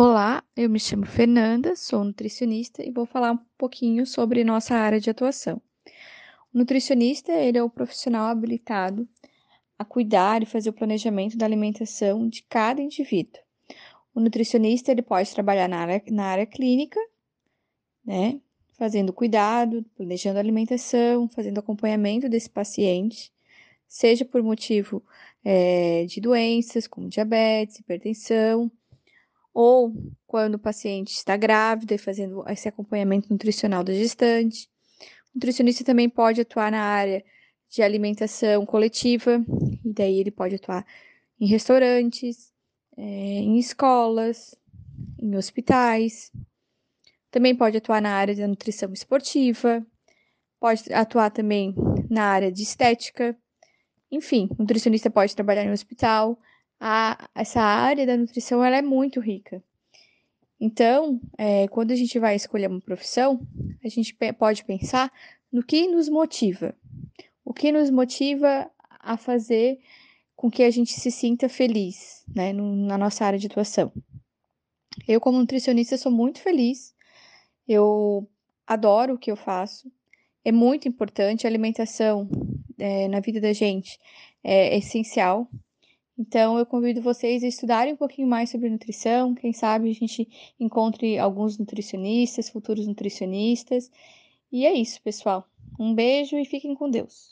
Olá, eu me chamo Fernanda, sou nutricionista e vou falar um pouquinho sobre nossa área de atuação. O nutricionista, ele é o profissional habilitado a cuidar e fazer o planejamento da alimentação de cada indivíduo. O nutricionista, ele pode trabalhar na área, na área clínica, né, fazendo cuidado, planejando a alimentação, fazendo acompanhamento desse paciente, seja por motivo é, de doenças como diabetes, hipertensão, ou quando o paciente está grávida e fazendo esse acompanhamento nutricional da gestante. O nutricionista também pode atuar na área de alimentação coletiva, e daí ele pode atuar em restaurantes, é, em escolas, em hospitais. Também pode atuar na área da nutrição esportiva, pode atuar também na área de estética. Enfim, o nutricionista pode trabalhar em um hospital, a, essa área da nutrição ela é muito rica. Então, é, quando a gente vai escolher uma profissão, a gente pode pensar no que nos motiva. O que nos motiva a fazer com que a gente se sinta feliz né, na nossa área de atuação. Eu, como nutricionista, sou muito feliz. Eu adoro o que eu faço. É muito importante. A alimentação é, na vida da gente é essencial. Então, eu convido vocês a estudarem um pouquinho mais sobre nutrição. Quem sabe a gente encontre alguns nutricionistas, futuros nutricionistas. E é isso, pessoal. Um beijo e fiquem com Deus.